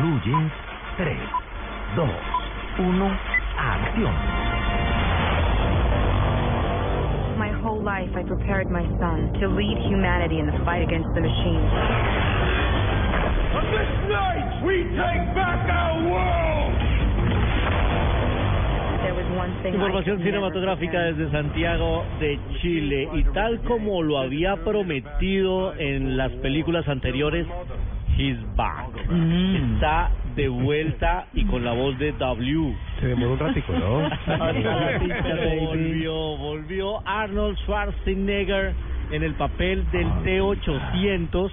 Jeans, 3, 2, 1, acción. My whole life I prepared my son to lead humanity in the fight against the machines. On this night, we take back our world! Información cinematográfica desde Santiago de Chile y tal como lo había prometido en las películas anteriores, he's back. Está de vuelta y con la voz de W. Se demoró un ratico, ¿no? volvió, volvió Arnold Schwarzenegger en el papel del T-800.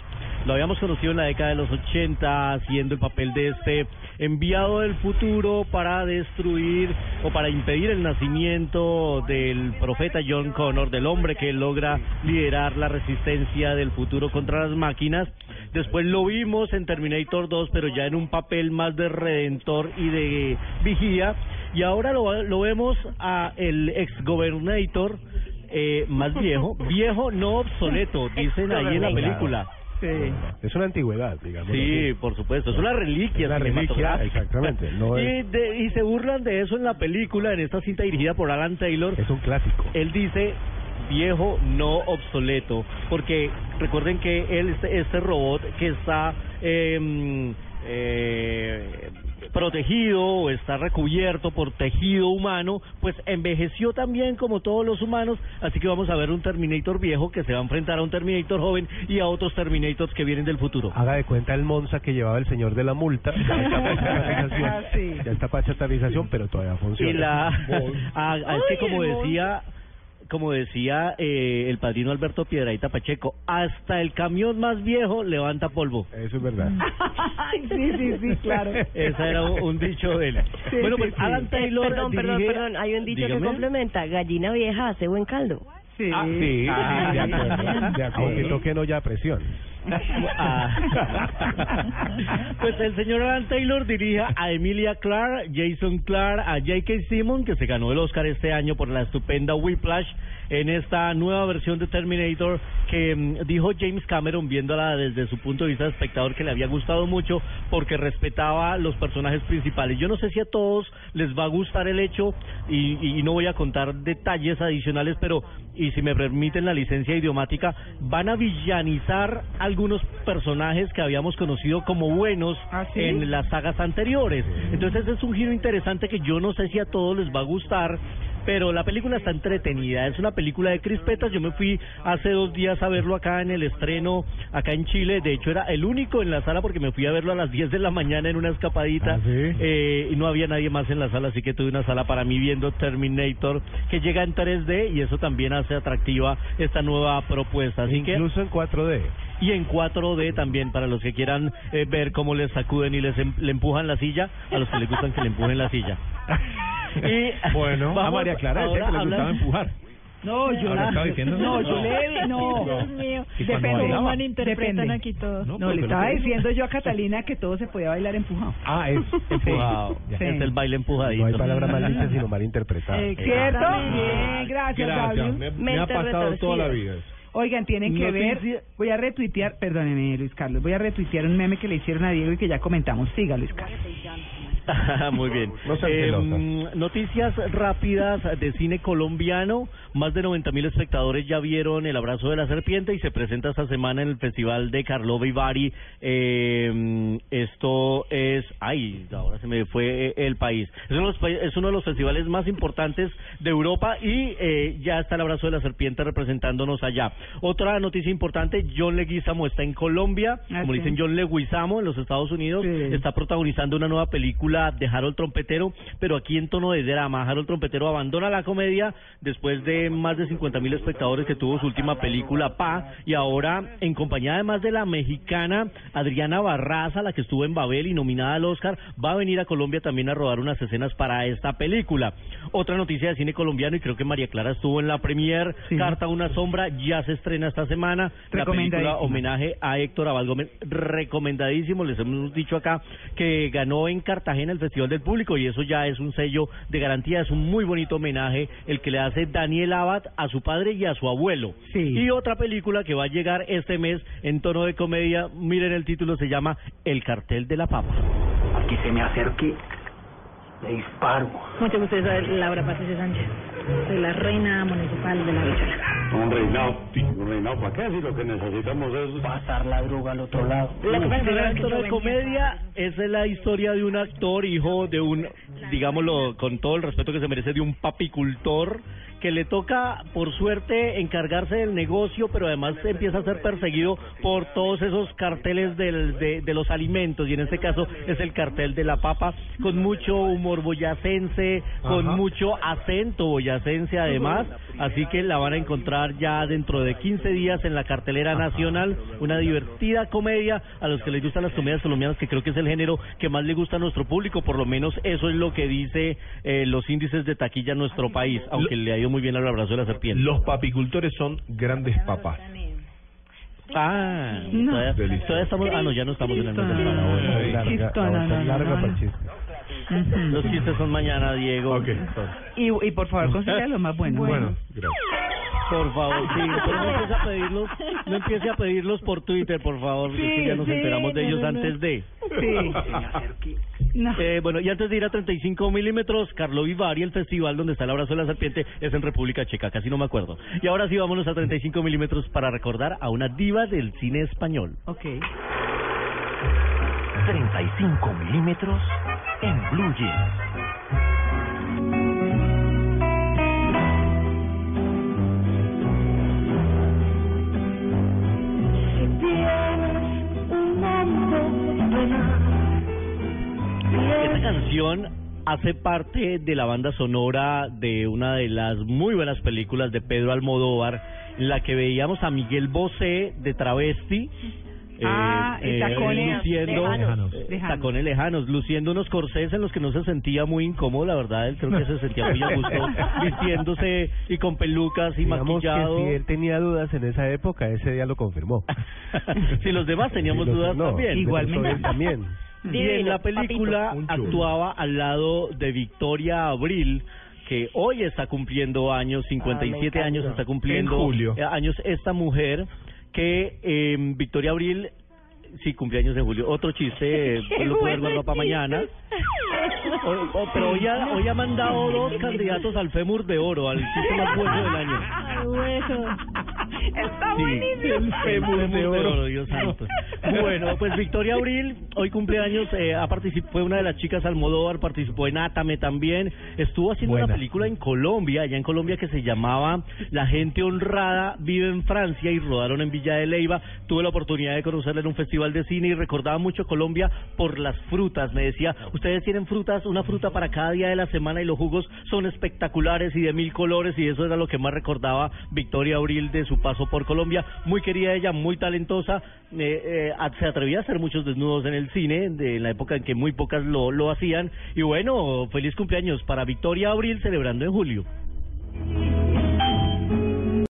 Lo habíamos conocido en la década de los 80 haciendo el papel de este enviado del futuro para destruir o para impedir el nacimiento del profeta John Connor, del hombre que logra liderar la resistencia del futuro contra las máquinas. Después lo vimos en Terminator 2, pero ya en un papel más de redentor y de vigía. Y ahora lo, lo vemos a el ex gobernator eh, más viejo, viejo no obsoleto, dicen ahí en la película. Es una antigüedad, digamos. Sí, por supuesto, es una reliquia Es una reliquia, exactamente, no y, es- de- y se burlan de eso en la película, en esta cinta dirigida por Alan Taylor. Es un clásico. Él dice viejo no obsoleto, porque recuerden que él este, este robot que está eh, eh, protegido o está recubierto por tejido humano, pues envejeció también como todos los humanos, así que vamos a ver un Terminator viejo que se va a enfrentar a un Terminator joven y a otros Terminators que vienen del futuro. Haga de cuenta el Monza que llevaba el señor de la multa. Ya está para chatarrización, ya está para chatarrización, pero todavía funciona. Y la ah, es que como decía como decía eh, el padrino Alberto Piedraíta Pacheco, hasta el camión más viejo levanta polvo. Eso es verdad. Sí, sí, sí, claro. Ese era un, un dicho de él. Sí, bueno, sí, pues sí. Alan Taylor Perdón, perdón, dirige- perdón. Hay un dicho que Dígame. complementa. Gallina vieja hace buen caldo. Sí. Ah, sí, Ah, de acuerdo. De acuerdo. Aunque toquen olla a presión. Ah. Pues el señor Alan Taylor dirige a Emilia Clarke, Jason Clarke, a J.K. Simmons, que se ganó el Oscar este año por la estupenda Whiplash, en esta nueva versión de Terminator que mm, dijo James Cameron viéndola desde su punto de vista de espectador que le había gustado mucho porque respetaba los personajes principales. Yo no sé si a todos les va a gustar el hecho y, y no voy a contar detalles adicionales, pero y si me permiten la licencia idiomática, van a villanizar algunos personajes que habíamos conocido como buenos ¿Ah, sí? en las sagas anteriores. Entonces es un giro interesante que yo no sé si a todos les va a gustar. Pero la película está entretenida, es una película de crispetas. Yo me fui hace dos días a verlo acá en el estreno, acá en Chile. De hecho, era el único en la sala porque me fui a verlo a las 10 de la mañana en una escapadita. ¿Ah, sí? Eh, y no había nadie más en la sala, así que tuve una sala para mí viendo Terminator, que llega en 3D y eso también hace atractiva esta nueva propuesta. Así que Incluso en 4D. y en 4D también para los que quieran eh, ver cómo les sacuden y les em- le empujan la silla, a los que les gustan que le empujen la silla. Y Bueno, a vamos María Clara decía ahora que le gustaba empujar. No, yo diciendo- No, yo le no. Dios mío. Depende. Depende. aquí todo. No, No, le estaba diciendo yo a Catalina que todo se podía bailar empujado. Ah, es Empujado. Sí. Es el baile empujadito. No hay palabra mal dicha sino mal interpretada. Eh, ¿Cierto? Bien, gracias, Gabriel. me- me ha pasado toda la vida. Oigan, tienen que ver. Voy a retuitear, perdóneme, Luis Carlos, voy a retuitear un meme que le hicieron a Diego y que ya comentamos. Siga, Luis Carlos. Muy bien. No sean Eh, noticias rápidas de cine colombiano. Más de 90 mil espectadores ya vieron El Abrazo de la Serpiente y se presenta esta semana en el Festival de Carlova y Bari. Eh, esto es... Ay, ahora se me fue el país. Es uno, de los, es uno de los festivales más importantes de Europa y eh, ya está El Abrazo de la Serpiente representándonos allá. Otra noticia importante, John Leguizamo está en Colombia. Ah, Como dicen John Leguizamo en los Estados Unidos. Sí. Está protagonizando una nueva película película de Harold Trompetero, pero aquí en tono de drama. Harold Trompetero abandona la comedia después de más de 50 mil espectadores que tuvo su última película Pa, y ahora en compañía además de la mexicana Adriana Barraza, la que estuvo en Babel y nominada al Oscar, va a venir a Colombia también a rodar unas escenas para esta película. Otra noticia de cine colombiano, y creo que María Clara estuvo en la premier, Carta a una sombra, ya se estrena esta semana. La película homenaje a Héctor Abad Gómez, recomendadísimo, les hemos dicho acá que ganó en Cartagena el Festival del Público y eso ya es un sello de garantía, es un muy bonito homenaje el que le hace Daniel Abad a su padre y a su abuelo. Y otra película que va a llegar este mes en tono de comedia, miren el título, se llama El cartel de la papa. Aquí se me acerque, le disparo. Mucho gusto, Laura Patricia Sánchez. Soy la reina municipal de la Bichuela. Un reinado, un reinado, ¿para qué? Si lo que necesitamos es pasar la droga al otro lado. La primera de comedia es la historia de un actor, hijo de un, digámoslo con todo el respeto que se merece, de un papicultor que le toca, por suerte, encargarse del negocio, pero además empieza a ser perseguido por todos esos carteles del, de, de los alimentos, y en este caso es el cartel de la papa, con mucho humor boyacense, con Ajá. mucho acento boyacense además, así que la van a encontrar ya dentro de 15 días en la cartelera nacional, una divertida comedia a los que les gustan las comedias colombianas, que creo que es el género que más le gusta a nuestro público, por lo menos eso es lo que dice eh, los índices de taquilla en nuestro país, aunque le ha ido muy bien al abrazo de la serpiente. Los papicultores son grandes papas. Ah, No. todavía, estamos, ah no, ya no estamos en el mes de para el no. chiste. Los chistes son mañana, Diego. Y, y por favor, consiga lo más bueno. Bueno, gracias. Por favor, sí, pero no empiece a pedirlos, no empiece a pedirlos por Twitter, por favor, porque Sí, ya nos sí, enteramos de no, ellos no. antes de. Sí. Eh, bueno, y antes de ir a 35 milímetros, Carlo Vivari, el festival donde está el abrazo de la serpiente, es en República Checa, casi no me acuerdo. Y ahora sí, vámonos a 35 milímetros para recordar a una diva del cine español. Ok. 35 milímetros en Blue Jeans. Canción hace parte de la banda sonora de una de las muy buenas películas de Pedro Almodóvar, en la que veíamos a Miguel Bosé de travesti. eh, Ah, y tacones luciendo lejanos. eh, Lejanos. tacones lejanos, luciendo unos corsés en los que no se sentía muy incómodo, la verdad, él creo que se sentía muy a gusto, vistiéndose y con pelucas y Digamos maquillado. que si él tenía dudas en esa época, ese día lo confirmó. si los demás teníamos Sí, los- dudas no, también. Igualmente. él Y en la película papito. Actuaba al lado de Victoria Abril que hoy está cumpliendo años, 57 años está cumpliendo En julio. eh, años esta mujer que eh, Victoria Abril sí cumpleaños en julio. Otro chiste, eh, lo puedo guardar para mañana. O- o- pero hoy ha, hoy ha mandado dos candidatos al fémur de oro, al chiste más bueno del año. Está Sí, buenísimo. el de oro, Dios santo. Bueno, pues Victoria Abril, hoy cumpleaños, eh, ha fue una de las chicas Almodóvar, participó en Átame también, estuvo haciendo una película en Colombia, allá en Colombia que se llamaba La gente honrada vive en Francia y rodaron en Villa de Leyva. Tuve la oportunidad de conocerla en un festival de cine y recordaba mucho Colombia por las frutas. Me decía, ustedes tienen frutas, una fruta para cada día de la semana y los jugos son espectaculares y de mil colores y eso era lo que más recordaba Victoria Abril de su paso por Colombia. Muy querida ella, muy talentosa, eh, eh, se atrevía a hacer muchos desnudos en el cine, de, en la época en que muy pocas lo, lo hacían. Y bueno, feliz cumpleaños para Victoria Abril celebrando en julio.